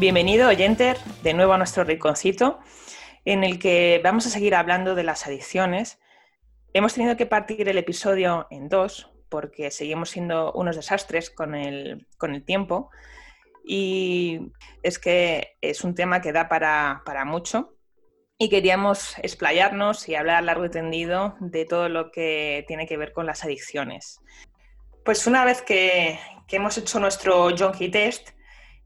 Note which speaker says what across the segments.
Speaker 1: Bienvenido, oyenter, de nuevo a nuestro rinconcito, en el que vamos a seguir hablando de las adicciones. Hemos tenido que partir el episodio en dos, porque seguimos siendo unos desastres con el, con el tiempo. Y es que es un tema que da para, para mucho. Y queríamos explayarnos y hablar largo y tendido de todo lo que tiene que ver con las adicciones. Pues una vez que, que hemos hecho nuestro Junkie Test,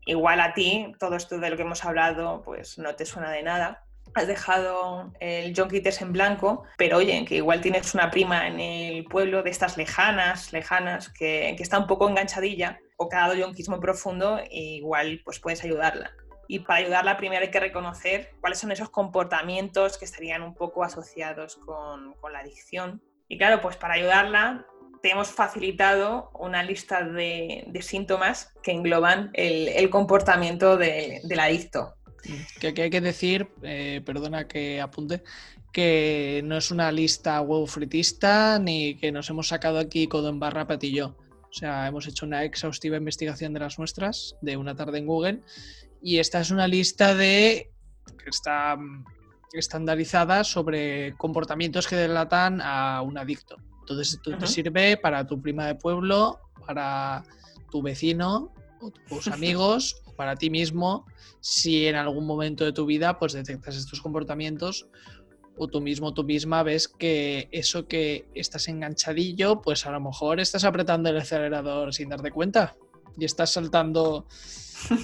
Speaker 1: igual a ti todo esto de lo que hemos hablado pues no te suena de nada. Has dejado el John Test en blanco, pero oye, que igual tienes una prima en el pueblo de estas lejanas, lejanas, que, está un poco enganchadilla o que ha dado yonquismo profundo, e igual pues puedes ayudarla. Y para ayudarla primero hay que reconocer cuáles son esos comportamientos que estarían un poco asociados con, con la adicción. Y claro, pues para ayudarla te hemos facilitado una lista de, síntomas que engloban el, comportamiento del adicto.
Speaker 2: Que, hay que decir, eh, perdona que apunte, que no es una lista huevo fritista ni que nos hemos sacado aquí codo en barra patillo. O sea, hemos hecho una exhaustiva investigación de las nuestras de una tarde en Google y esta es una lista de que está mm, estandarizada sobre comportamientos que delatan a un adicto. Entonces esto te sirve para tu prima de pueblo, para tu vecino, o tus amigos, o para ti mismo, si en algún momento de tu vida pues detectas estos comportamientos o tú mismo, tú misma ves que eso que estás enganchadillo, pues a lo mejor estás apretando el acelerador sin darte cuenta y estás saltando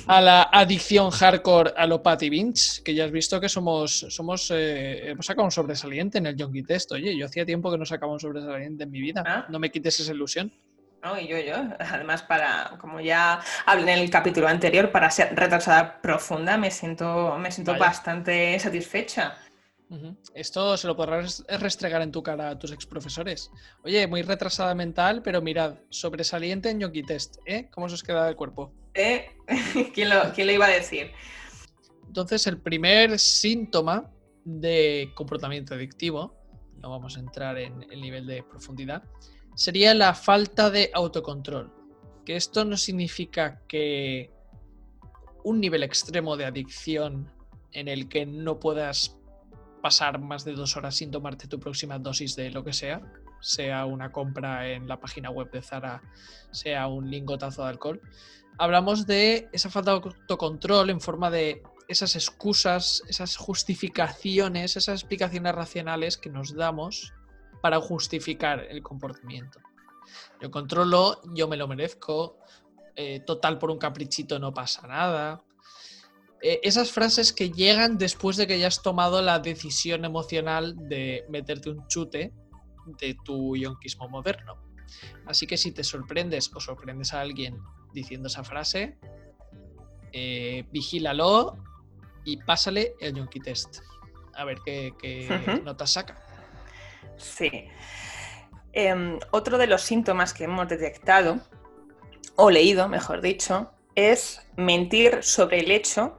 Speaker 2: a la adicción hardcore a lo Patty Vince, que ya has visto que somos, somos eh, hemos sacado un sobresaliente en el Yonki Test. Oye, yo hacía tiempo que no sacaba un sobresaliente en mi vida. Ah. No me quites esa ilusión.
Speaker 1: No, y yo, yo. Además, para, como ya hablé en el capítulo anterior, para ser retrasada profunda, me siento, me siento bastante satisfecha.
Speaker 2: Esto se lo podrás restregar en tu cara a tus exprofesores. Oye, muy retrasada mental, pero mirad, sobresaliente en Yonki Test, ¿eh? ¿Cómo se os queda el cuerpo?
Speaker 1: ¿Eh? ¿Quién, lo, ¿Quién lo iba a decir?
Speaker 2: Entonces, el primer síntoma de comportamiento adictivo, no vamos a entrar en el nivel de profundidad, sería la falta de autocontrol. Que esto no significa que un nivel extremo de adicción en el que no puedas pasar más de dos horas sin tomarte tu próxima dosis de lo que sea, sea una compra en la página web de Zara, sea un lingotazo de alcohol. Hablamos de esa falta de autocontrol en forma de esas excusas, esas justificaciones, esas explicaciones racionales que nos damos para justificar el comportamiento. Yo controlo, yo me lo merezco, eh, total por un caprichito no pasa nada. Eh, esas frases que llegan después de que ya has tomado la decisión emocional de meterte un chute de tu yonquismo moderno. Así que si te sorprendes o sorprendes a alguien diciendo esa frase, eh, vigílalo y pásale el yonki test. A ver qué, notas saca.
Speaker 1: Sí. Em, otro de los síntomas que hemos detectado, o leído, mejor dicho, es mentir sobre el hecho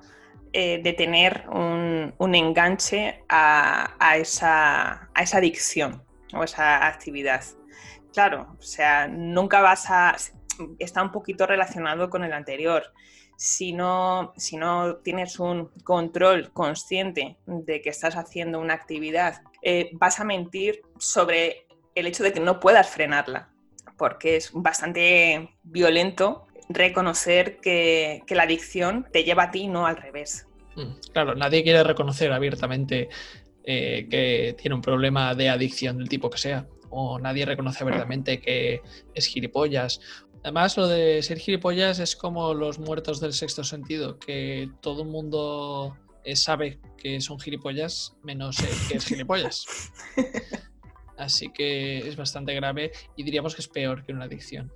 Speaker 1: eh, de tener un, enganche a, esa, a, esa, adicción o esa actividad. Claro, o sea, nunca vas a... Está un poquito relacionado con el anterior. Si no, si no tienes un control consciente de que estás haciendo una actividad, eh, vas a mentir sobre el hecho de que no puedas frenarla, porque es bastante violento reconocer que, la adicción te lleva a ti, no al revés.
Speaker 2: Mm, claro, nadie quiere reconocer abiertamente eh, que tiene un problema de adicción del tipo que sea, o nadie reconoce abiertamente que es gilipollas. Además, lo de ser gilipollas es como los muertos del sexto sentido, que todo el mundo eh, sabe que son gilipollas menos el que es gilipollas. Así que es bastante grave y diríamos que es peor que una adicción.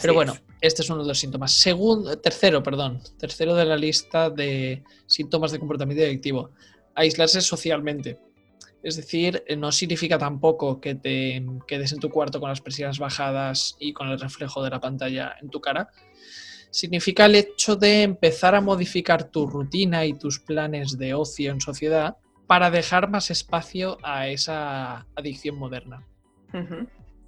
Speaker 2: Pero bueno, este es uno de los síntomas. Segundo, tercero, perdón, tercero de la lista de síntomas de comportamiento adictivo. Aislarse socialmente. Es decir, no significa tampoco que te quedes en tu cuarto con las persianas bajadas y con el reflejo de la pantalla en tu cara. Significa el hecho de empezar a modificar tu rutina y tus planes de ocio en sociedad para dejar más espacio a esa adicción moderna.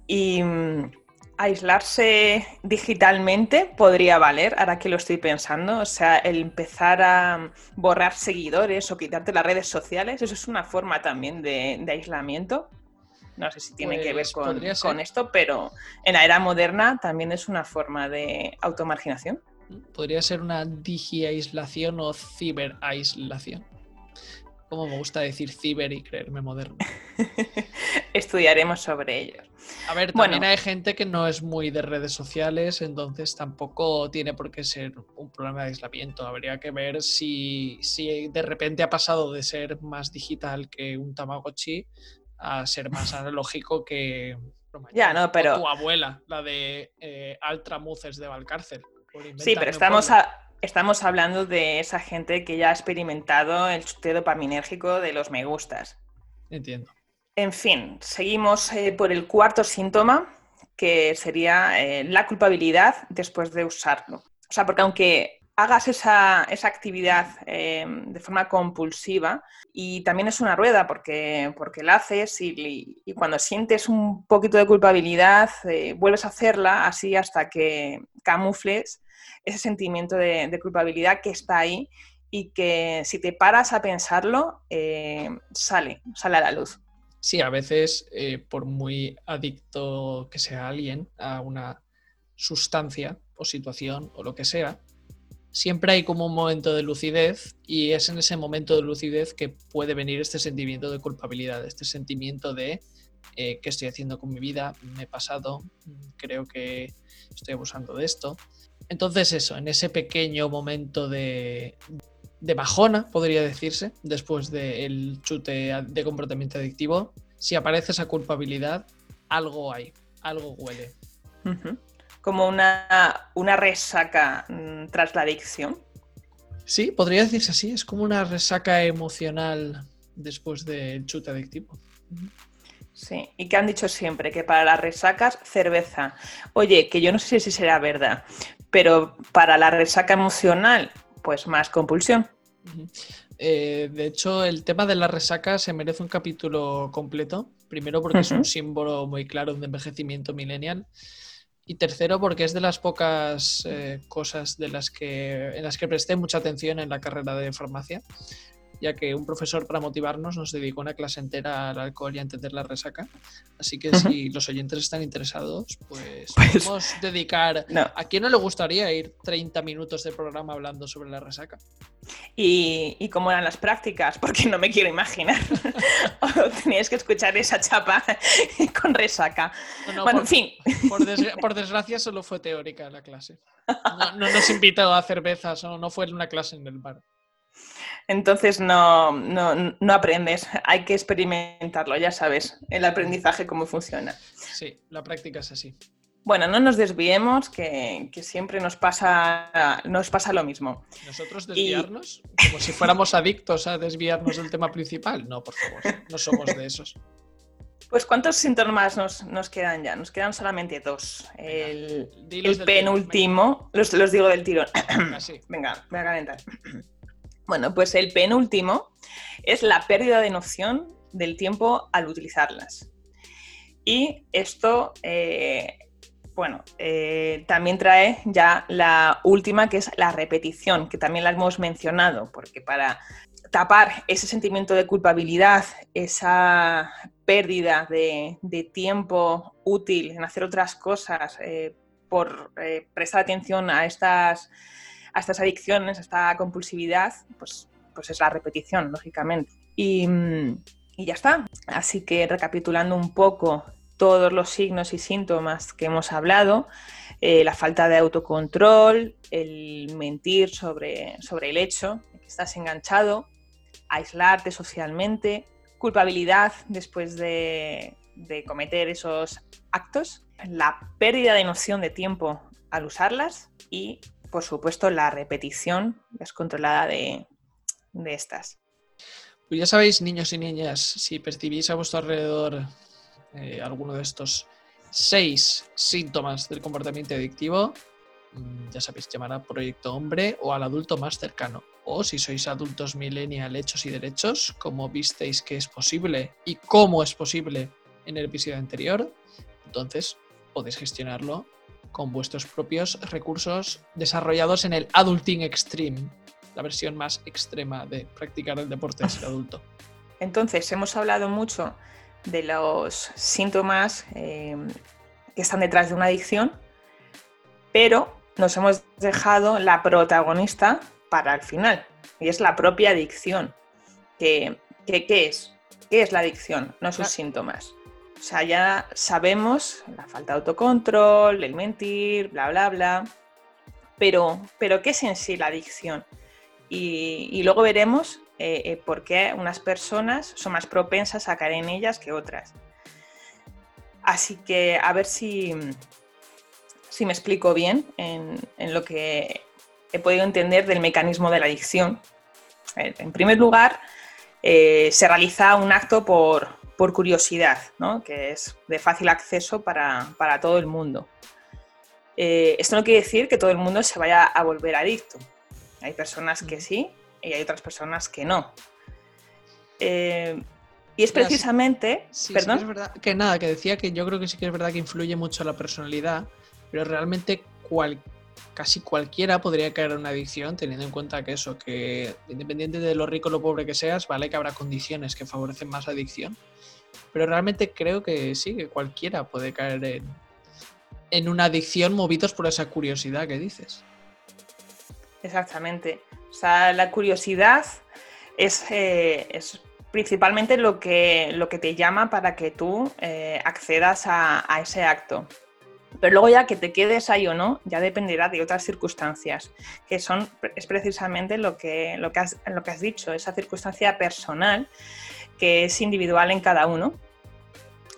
Speaker 1: Y mm, aislarse digitalmente podría valer, ahora que lo estoy pensando. O sea, el empezar a borrar seguidores o quitarte las redes sociales, eso es una forma también de, aislamiento. No sé si tiene que ver pues con, con, esto, pero en la era moderna también es una forma de automarginación.
Speaker 2: Podría ser una digi-aislación o ciber-aislación. Como me gusta decir ciber y creerme moderno.
Speaker 1: Estudiaremos sobre ellos.
Speaker 2: A ver, también hay gente que no es muy de redes sociales, entonces tampoco tiene por qué ser un problema de aislamiento. Habría que ver si, si de repente ha pasado de ser más digital que un Tamagotchi a ser más analógico que
Speaker 1: ya, no, pero...
Speaker 2: tu abuela, la de eh, Altramuces de Valcárcel.
Speaker 1: Sí, pero estamos a, estamos hablando de esa gente que ya ha experimentado el chute dopaminérgico de los me gustas.
Speaker 2: Entiendo.
Speaker 1: En fin, seguimos eh, por el cuarto síntoma, que sería eh, la culpabilidad después de usarlo. O sea, porque aunque hagas esa, actividad eh, de forma compulsiva y también es una rueda porque, porque la haces y, y cuando sientes un poquito de culpabilidad vuelves a hacerla así hasta que camufles ese sentimiento de, culpabilidad que está ahí y que si te paras a pensarlo, eh, sale, sale a la luz.
Speaker 2: Sí, a veces, eh, por muy adicto que sea alguien a una sustancia o situación o lo que sea, siempre hay como un momento de lucidez y es en ese momento de lucidez que puede venir este sentimiento de culpabilidad, este sentimiento de eh, qué estoy haciendo con mi vida, me he pasado, creo que estoy abusando de esto. Entonces eso, en ese pequeño momento de, bajona, podría decirse, después del chute de comportamiento adictivo, si aparece esa culpabilidad, algo hay, algo huele.
Speaker 1: Como una, una resaca mm, tras la adicción.
Speaker 2: Sí, podría decirse así, es como una resaca emocional después del chute adictivo.
Speaker 1: Sí, y que han dicho siempre que para las resacas, cerveza. Oye, que yo no sé si será verdad, pero para la resaca emocional, pues más compulsión.
Speaker 2: Eh, de hecho, el tema de la resaca se merece un capítulo completo. Primero porque es un símbolo muy claro de envejecimiento millennial. Y tercero porque es de las pocas eh, cosas de las que, en las que presté mucha atención en la carrera de farmacia ya que un profesor para motivarnos nos dedicó una clase entera al alcohol y a entender la resaca. Así que si los oyentes están interesados, pues, pues podemos dedicar... ¿A quién no le gustaría ir 30 minutos de programa hablando sobre la resaca?
Speaker 1: ¿Y, cómo eran las prácticas? Porque no me quiero imaginar. tenías que escuchar esa chapa con resaca. bueno, en fin.
Speaker 2: Por, desgracia solo fue teórica la clase. No, no nos invitó a cervezas o no fue una clase en el bar.
Speaker 1: Entonces no, no, aprendes, hay que experimentarlo, ya sabes, el aprendizaje cómo funciona.
Speaker 2: Sí, la práctica es así.
Speaker 1: Bueno, no nos desviemos, que, siempre nos pasa, nos pasa lo mismo.
Speaker 2: ¿Nosotros desviarnos? Como si fuéramos adictos a desviarnos del tema principal. No, por favor, no somos de esos.
Speaker 1: Pues ¿cuántos síntomas nos, nos quedan ya? Nos quedan solamente dos. el, penúltimo, los, los, digo del tirón. Venga, voy a calentar. Bueno, pues el penúltimo es la pérdida de noción del tiempo al utilizarlas. Y esto, eh, bueno, eh, también trae ya la última, que es la repetición, que también la hemos mencionado, porque para tapar ese sentimiento de culpabilidad, esa pérdida de, tiempo útil en hacer otras cosas, eh, por prestar atención a estas a estas adicciones, a esta compulsividad, pues, pues es la repetición, lógicamente. Y, ya está. Así que recapitulando un poco todos los signos y síntomas que hemos hablado, eh, la falta de autocontrol, el mentir sobre, sobre el hecho de que estás enganchado, aislarte socialmente, culpabilidad después de, cometer esos actos, la pérdida de noción de tiempo al usarlas y, por supuesto, la repetición descontrolada de, estas.
Speaker 2: Pues ya sabéis, niños y niñas, si percibís a vuestro alrededor eh, alguno de estos seis síntomas del comportamiento adictivo, mm, ya sabéis, llamar al proyecto hombre o al adulto más cercano. O si sois adultos millennial hechos y derechos, como visteis que es posible y cómo es posible en el episodio anterior, entonces podéis gestionarlo con vuestros propios recursos desarrollados en el Adulting Extreme, la versión más extrema de practicar el deporte de ser adulto.
Speaker 1: Entonces, hemos hablado mucho de los síntomas eh, que están detrás de una adicción, pero nos hemos dejado la protagonista para el final, y es la propia adicción. ¿Qué, es? ¿Qué es la adicción? No sus síntomas. O sea, ya sabemos la falta de autocontrol, el mentir, bla, bla, bla. Pero, pero ¿qué es en sí la adicción? y luego veremos eh, eh, por qué unas personas son más propensas a caer en ellas que otras. Así que a ver si, si me explico bien en, lo que he podido entender del mecanismo de la adicción. En primer lugar, eh, se realiza un acto por, curiosidad, que es de fácil acceso para, todo el mundo. esto no quiere decir que todo el mundo se vaya a volver adicto. Hay personas que sí y hay otras personas que no. Eh, y es precisamente.
Speaker 2: perdón. que nada, que decía que yo creo que sí que es verdad que influye mucho la personalidad, pero realmente casi cualquiera podría caer en una adicción, teniendo en cuenta que eso, que independiente de lo rico o lo pobre que seas, vale que habrá condiciones que favorecen más adicción. Pero realmente creo que sí, que cualquiera puede caer en, en una adicción movidos por esa curiosidad que dices.
Speaker 1: Exactamente. O sea, la curiosidad eh, es, principalmente lo que, lo que te llama para que tú eh, accedas a, ese acto. Pero luego ya que te quedes ahí o no, ya dependerá de otras circunstancias, que son, es precisamente lo que, lo que, has, lo que has dicho, esa circunstancia personal que es individual en cada uno.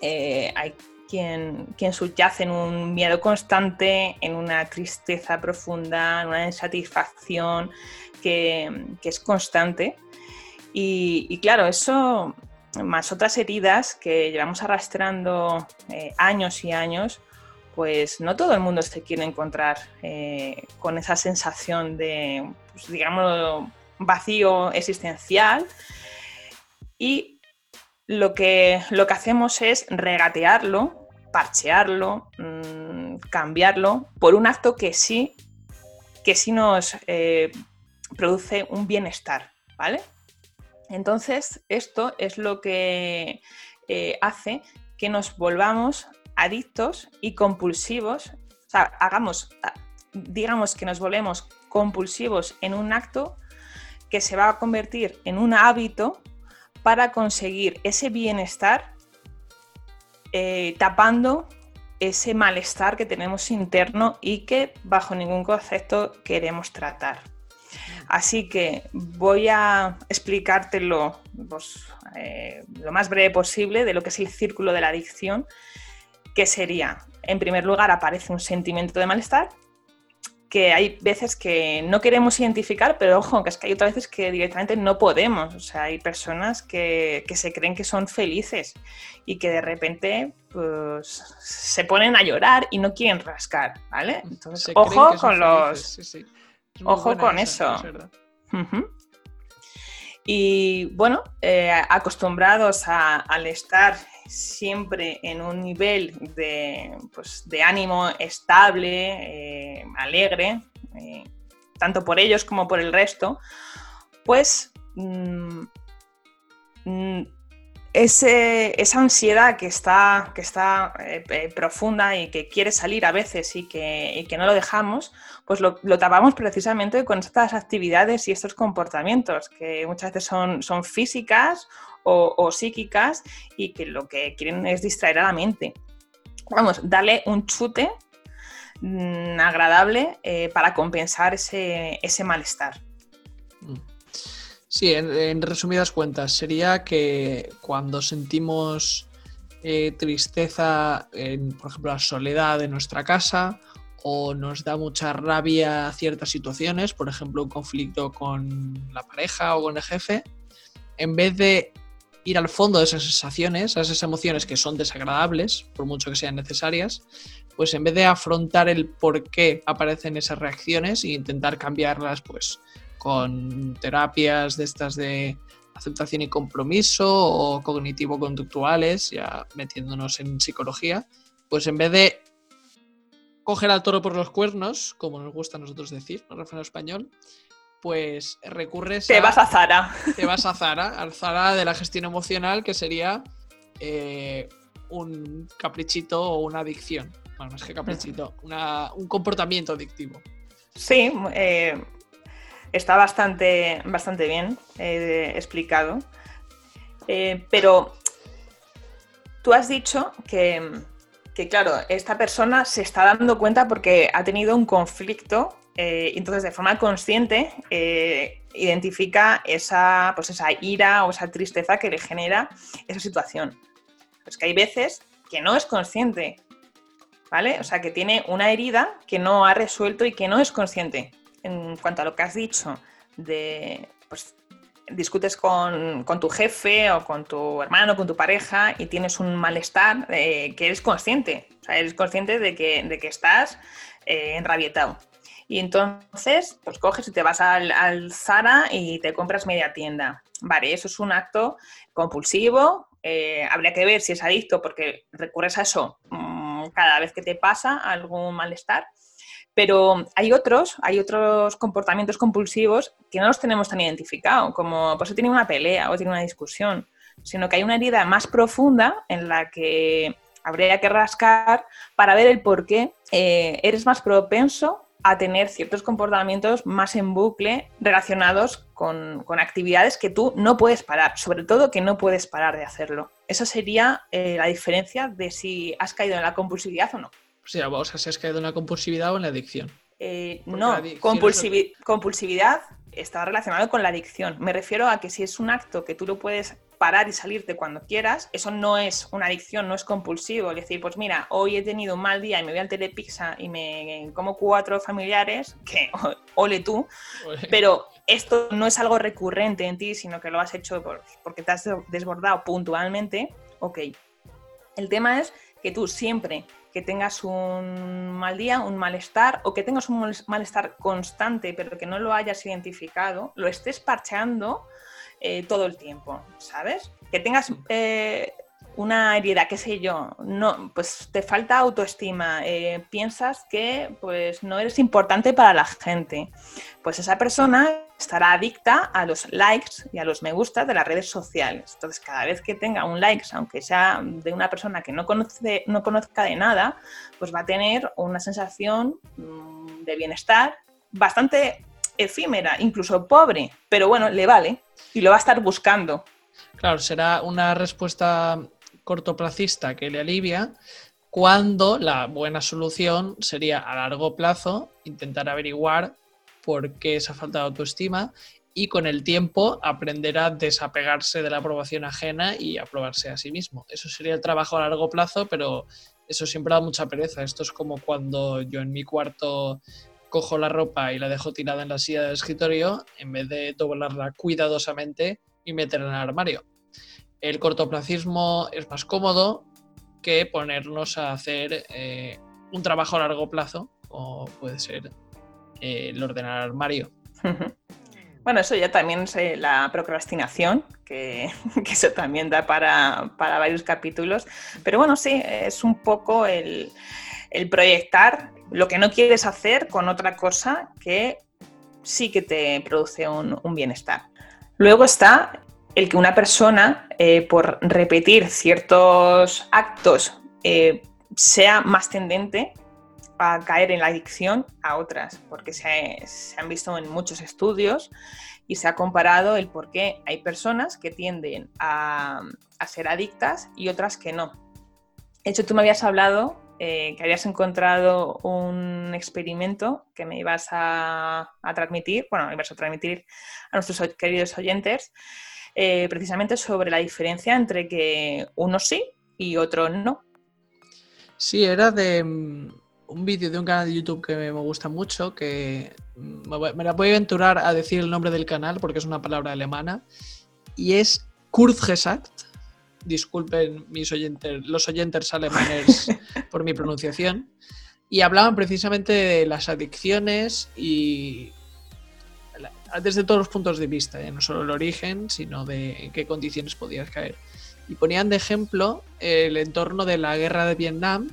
Speaker 1: Eh, hay quien, quien subyace en un miedo constante, en una tristeza profunda, en una insatisfacción que, es constante. Y, claro, eso, más otras heridas que llevamos arrastrando eh, años y años, pues no todo el mundo se quiere encontrar eh, con esa sensación de, pues, digamos, vacío existencial. Y lo que, lo que hacemos es regatearlo parchearlo, mm, cambiarlo por un acto que sí, que sí nos eh, produce un bienestar, ¿vale? Entonces, esto es lo que eh, hace que nos volvamos adictos y compulsivos, o sea, hagamos, digamos que nos volvemos compulsivos en un acto que se va a convertir en un hábito para conseguir ese bienestar eh, tapando ese malestar que tenemos interno y que bajo ningún concepto queremos tratar. Así que voy a explicártelo pues, eh, lo más breve posible de lo que es el círculo de la adicción, que sería, en primer lugar, aparece un sentimiento de malestar, que hay veces que no queremos identificar, pero ojo, que es que hay otras veces que directamente no podemos. O sea, hay personas que, se creen que son felices y que de repente pues, se ponen a llorar y no quieren rascar, ¿vale? Entonces, ojo con los... Ojo con eso. Y bueno, eh, acostumbrados al estar siempre en un nivel de, pues, ánimo estable, eh, alegre, eh, tanto por ellos como por el resto, pues mm, esa ansiedad que está, que está eh, profunda y que quiere salir a veces y que, no lo dejamos, pues lo, tapamos precisamente con estas actividades y estos comportamientos que muchas veces son, son físicas o, psíquicas y que lo que quieren es distraer a la mente. Vamos, darle un chute mm, agradable eh, para compensar ese, malestar.
Speaker 2: Sí, en, resumidas cuentas, sería que cuando sentimos eh, tristeza, en, por ejemplo, la soledad de nuestra casa, o nos da mucha rabia ciertas situaciones, por ejemplo, un conflicto con la pareja o con el jefe, en vez de ir al fondo de esas sensaciones, a esas emociones que son desagradables, por mucho que sean necesarias, pues en vez de afrontar el por qué aparecen esas reacciones e intentar cambiarlas, pues con terapias de estas de aceptación y compromiso o cognitivo-conductuales, ya metiéndonos en psicología, pues en vez de coger al toro por los cuernos, como nos gusta a nosotros decir, en refrán español, pues recurres
Speaker 1: Te vas a Zara.
Speaker 2: Te vas a Zara, al Zara de la gestión emocional, que sería eh, un caprichito o una adicción. Bueno, más que caprichito, un comportamiento adictivo.
Speaker 1: Sí, eh, está bastante, bastante bien eh, explicado. pero tú has dicho que, que, claro, esta persona se está dando cuenta porque ha tenido un conflicto eh, entonces, de forma consciente, eh, identifica esa, pues esa ira o esa tristeza que le genera esa situación. Es que hay veces que no es consciente, ¿vale? O sea, que tiene una herida que no ha resuelto y que no es consciente. En cuanto a lo que has dicho pues, discutes con, tu jefe o con tu hermano, con tu pareja y tienes un malestar eh, que eres consciente. O sea, eres consciente de que, de que estás enrabietado. Y entonces, pues coges y te vas al, Zara y te compras media tienda. Vale, eso es un acto compulsivo. Eh, habría que ver si es adicto porque recurres a eso mm, cada vez que te pasa algún malestar. Pero hay otros, hay otros comportamientos compulsivos que no los tenemos tan identificados, como pues tenido una pelea o tiene una discusión, sino que hay una herida más profunda en la que habría que rascar para ver el por qué eh, eres más propenso a tener ciertos comportamientos más en bucle relacionados con, actividades que tú no puedes parar, sobre todo que no puedes parar de hacerlo. Esa sería eh, la diferencia de si has caído en la compulsividad o no.
Speaker 2: O sea, o sea, si has caído en la compulsividad o en la adicción.
Speaker 1: Eh, no, compulsividad está relacionado con la adicción. Me refiero a que si es un acto que tú lo puedes parar y salirte cuando quieras, eso no es una adicción, no es compulsivo. Es decir, pues mira, hoy he tenido un mal día y me voy al telepizza y me como cuatro familiares, que ole tú, pero esto no es algo recurrente en ti, sino que lo has hecho porque te has desbordado puntualmente, ok. El tema es que tú siempre que tengas un mal día, un malestar o que tengas un malestar constante pero que no lo hayas identificado, lo estés parcheando eh, todo el tiempo, ¿sabes? Que tengas eh, una herida, qué sé yo, no, pues te falta autoestima, eh, piensas que pues no eres importante para la gente, pues esa persona estará adicta a los likes y a los me gusta de las redes sociales. Entonces, cada vez que tenga un like, aunque sea de una persona que no, conoce, no conozca de nada, pues va a tener una sensación mm, de bienestar bastante efímera, incluso pobre, pero bueno, le vale y lo va a estar buscando.
Speaker 2: Claro, será una respuesta cortoplacista que le alivia cuando la buena solución sería a largo plazo intentar averiguar por qué esa falta de autoestima y con el tiempo aprender a desapegarse de la aprobación ajena y aprobarse a sí mismo. Eso sería el trabajo a largo plazo, pero eso siempre da mucha pereza. Esto es como cuando yo en mi cuarto cojo la ropa y la dejo tirada en la silla del escritorio en vez de doblarla cuidadosamente y meterla en el armario. El cortoplacismo es más cómodo que ponernos a hacer eh, un trabajo a largo plazo, o puede ser eh, el ordenar armario.
Speaker 1: Bueno, eso ya también es eh, la procrastinación, que, eso también da para, para, varios capítulos. Pero bueno, sí, es un poco el, el proyectar lo que no quieres hacer con otra cosa que sí que te produce un, bienestar. Luego está el que una persona, eh, por repetir ciertos actos, eh, sea más tendente a caer en la adicción a otras, porque se, han visto en muchos estudios y se ha comparado el por qué hay personas que tienden a, a ser adictas y otras que no. De hecho, tú me habías hablado eh, que habías encontrado un experimento que me ibas a, transmitir, bueno, ibas a transmitir a nuestros queridos oyentes, eh, precisamente sobre la diferencia entre que uno sí y otro no.
Speaker 2: Sí, era de mm, un vídeo de un canal de YouTube que me gusta mucho, que mm, me la voy a aventurar a decir el nombre del canal porque es una palabra alemana, y es Kurzgesagt, disculpen mis oyentes, los oyentes alemanes por mi pronunciación, y hablaban precisamente de las adicciones y desde todos los puntos de vista, ¿eh? no solo el origen, sino de en qué condiciones podías caer. Y ponían de ejemplo el entorno de la guerra de Vietnam,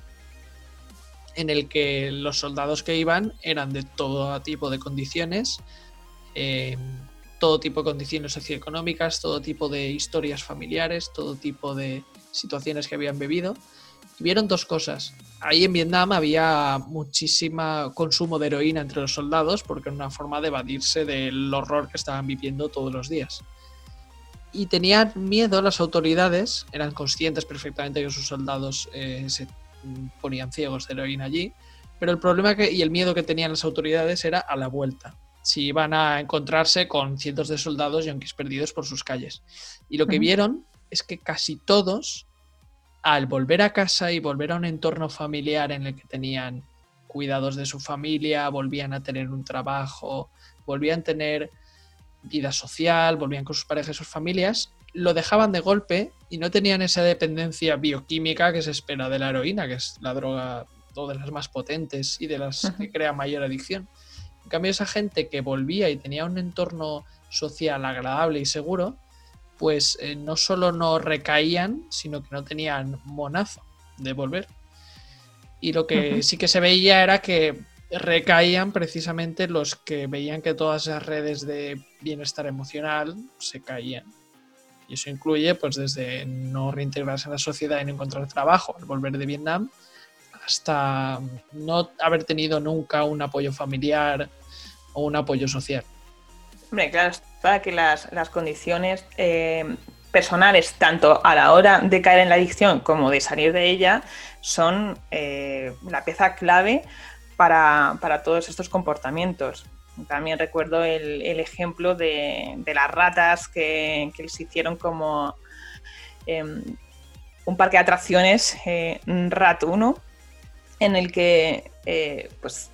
Speaker 2: en el que los soldados que iban eran de todo tipo de condiciones. Eh, todo tipo de condiciones socioeconómicas, todo tipo de historias familiares, todo tipo de situaciones que habían. Y vieron dos cosas. Ahí en Vietnam había muchísimo consumo de heroína entre los soldados porque era una forma de evadirse del horror que estaban viviendo todos los días. Y tenían miedo las autoridades, eran conscientes perfectamente que sus soldados eh, se ponían ciegos de heroína allí, pero el problema y el miedo que tenían las autoridades era a la vuelta si iban a encontrarse con cientos de soldados yanquis perdidos por sus calles. Y lo que vieron es que casi todos, al volver a casa y volver a un entorno familiar en el que tenían cuidados de su familia, volvían a tener un trabajo, volvían a tener vida social, volvían con sus parejas y sus familias, lo dejaban de golpe y no tenían esa dependencia bioquímica que se espera de la heroína, que es la droga de las más potentes y de las que crea mayor adicción. En cambio, esa gente que volvía y tenía un entorno social agradable y seguro, pues eh, no solo no recaían, sino que no tenían monazo de volver. Y lo que sí que se veía era que recaían precisamente los que veían que todas esas redes de bienestar emocional se caían. Y eso incluye, pues, desde no reintegrarse en la sociedad y no encontrar trabajo al volver de Vietnam, hasta no haber tenido nunca un apoyo familiar o un apoyo social.
Speaker 1: Hombre, claro, para que las, condiciones eh, personales, tanto a la hora de caer en la adicción como de salir de ella, son eh, la pieza clave para, todos estos comportamientos. También recuerdo el, ejemplo de, las ratas que, que les hicieron como em, un parque de atracciones eh, Rat 1, en el que eh, pues,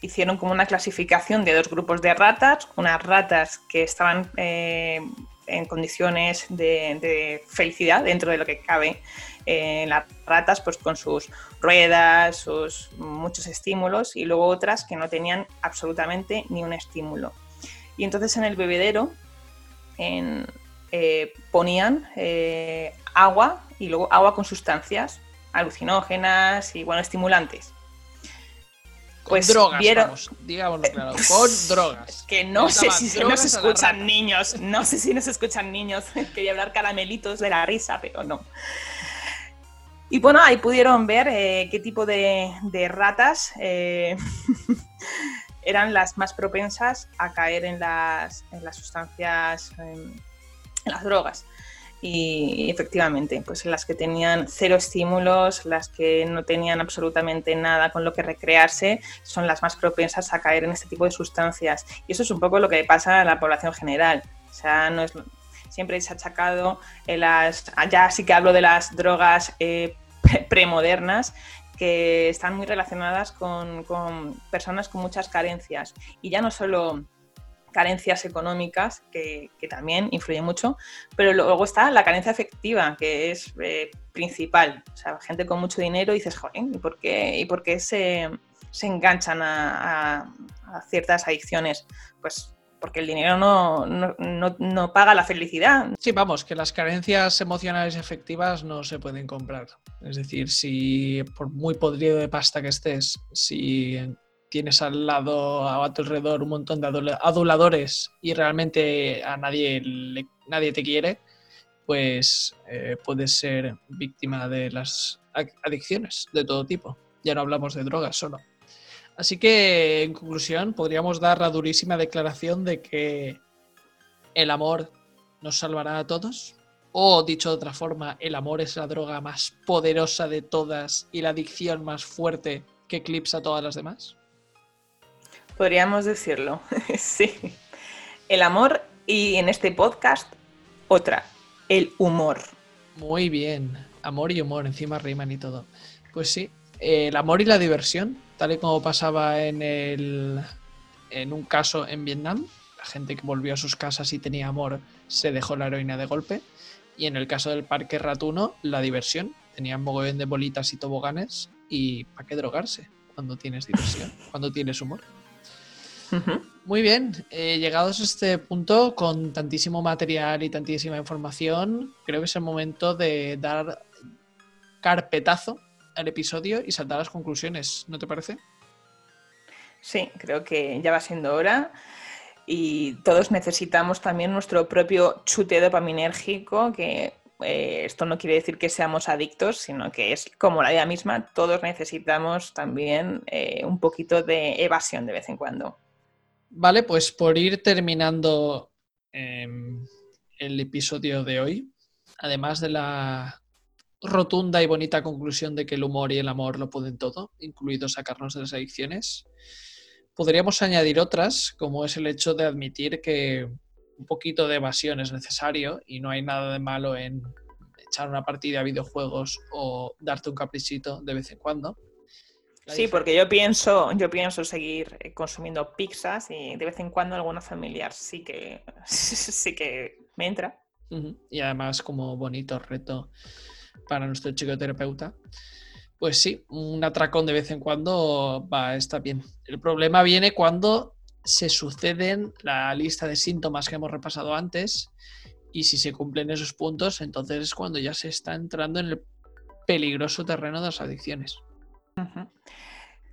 Speaker 1: hicieron como una clasificación de dos grupos de ratas, unas ratas que estaban eh, en condiciones de, felicidad dentro de lo que cabe en las ratas, pues con sus ruedas, sus muchos estímulos, y luego otras que no tenían absolutamente ni un estímulo. Y entonces en el bebedero eh, ponían agua y luego agua con sustancias alucinógenas y bueno, estimulantes.
Speaker 2: Pues drogas, vamos, digámoslo claro, con drogas.
Speaker 1: que no sé si nos escuchan niños, no sé si nos escuchan niños, quería hablar caramelitos de la risa, pero no. Y bueno, ahí pudieron ver eh, qué tipo de, ratas eh, eran las más propensas a caer en las, en las sustancias, en las drogas. Y efectivamente, pues las que tenían cero estímulos, las que no tenían absolutamente nada con lo que recrearse, son las más propensas a caer en este tipo de sustancias. Y eso es un poco lo que pasa a la población general. O sea, no es, siempre se ha achacado en las. Ya sí que hablo de las drogas eh, premodernas, que están muy relacionadas con personas con muchas carencias. Y ya no solo carencias económicas que, también influyen mucho, pero luego está la carencia afectiva, que es eh, principal. O sea, gente con mucho dinero dices, joder, ¿y por qué, y por qué se, enganchan a, ciertas adicciones? Pues porque el dinero no, no, paga la felicidad.
Speaker 2: Sí, vamos, que las carencias emocionales efectivas no se pueden comprar. Es decir, si por muy podrido de pasta que estés, si tienes al lado, a tu alrededor, un montón de aduladores y realmente a nadie, nadie te quiere, pues eh, puedes ser víctima de las adicciones de todo tipo. Ya no hablamos de drogas solo. Así que, en conclusión, podríamos dar la durísima declaración de que el amor nos salvará a todos O dicho de otra forma, el amor es la droga más poderosa de todas y la adicción más fuerte que eclipsa a todas las demás.
Speaker 1: Podríamos decirlo, sí. El amor y en este podcast otra, el humor.
Speaker 2: Muy bien, amor y humor, encima riman y todo. Pues sí, el amor y la diversión, tal y como pasaba en, el, en un caso en Vietnam, la gente que volvió a sus casas y tenía amor se dejó la heroína de golpe. Y en el caso del parque ratuno, la diversión. Tenían mogollón de bolitas y toboganes. ¿Y para qué drogarse cuando tienes diversión? cuando tienes humor. Muy bien, eh, llegados a este punto con tantísimo material y tantísima información, creo que es el momento de dar carpetazo al episodio y saltar a las conclusiones, ¿no te parece?
Speaker 1: Sí, creo que ya va siendo hora y todos necesitamos también nuestro propio chute dopaminérgico, que eh, esto no quiere decir que seamos adictos, sino que es como la vida misma, todos necesitamos también eh, un poquito de evasión de vez en cuando.
Speaker 2: Vale, pues por ir terminando em, el episodio de hoy, además de la rotunda y bonita conclusión de que el humor y el amor lo pueden todo, incluido sacarnos de las adicciones, podríamos añadir otras, como es el hecho de admitir que un poquito de evasión es necesario y no hay nada de malo en echar una partida a videojuegos o darte un caprichito de vez en cuando.
Speaker 1: Sí, porque yo pienso, yo pienso seguir eh, consumiendo pizzas y de vez en cuando alguna familiar sí que sí que me entra.
Speaker 2: Y además como bonito reto para nuestro chico terapeuta. Pues sí, un atracón de vez en cuando va, está bien. El problema viene cuando se suceden la lista de síntomas que hemos repasado antes y si se cumplen esos puntos, entonces es cuando ya se está entrando en el peligroso terreno de las adicciones.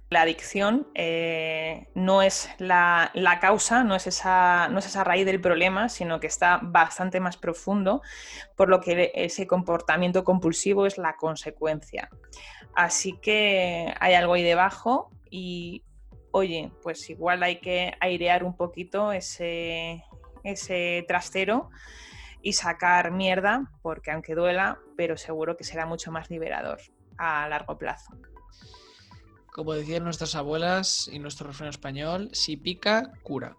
Speaker 1: La adicción eh, no es la, causa, no es, esa, no es esa raíz del problema, sino que está bastante más profundo, por lo que ese comportamiento compulsivo es la consecuencia. Así que hay algo ahí debajo y, oye, pues igual hay que airear un poquito ese, ese trastero y sacar mierda, porque aunque duela, pero seguro que será mucho más liberador a largo plazo.
Speaker 2: Como decían nuestras abuelas y nuestro refrán español, si pica, cura.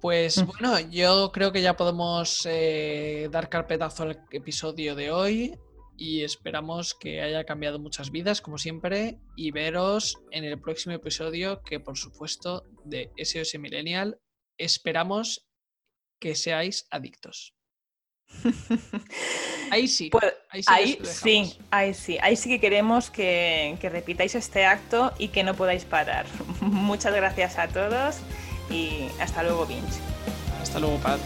Speaker 2: Pues mm. bueno, yo creo que ya podemos eh, dar carpetazo al episodio de hoy y esperamos que haya cambiado muchas vidas, como siempre, y veros en el próximo episodio que, por supuesto, de SOS Millennial, esperamos que seáis adictos. Ahí sí.
Speaker 1: Pues, ahí, sí, ahí sí. Ahí sí que queremos que, repitáis este acto y que no podáis parar. Muchas gracias a todos y hasta luego, Vince.
Speaker 2: Hasta luego, Pat.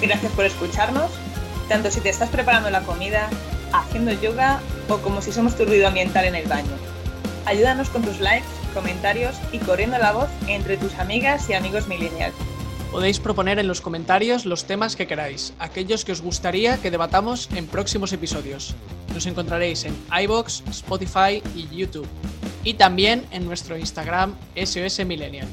Speaker 1: Gracias por escucharnos, tanto si te estás preparando la comida, haciendo yoga o como si somos tu ruido ambiental en el baño. Ayúdanos con tus likes, comentarios y corriendo la voz entre tus amigas y amigos millennials.
Speaker 2: Podéis proponer en los comentarios los temas que queráis, aquellos que os gustaría que debatamos en próximos episodios. Nos encontraréis en iBox, Spotify y YouTube. Y también en nuestro Instagram SOS Millennial.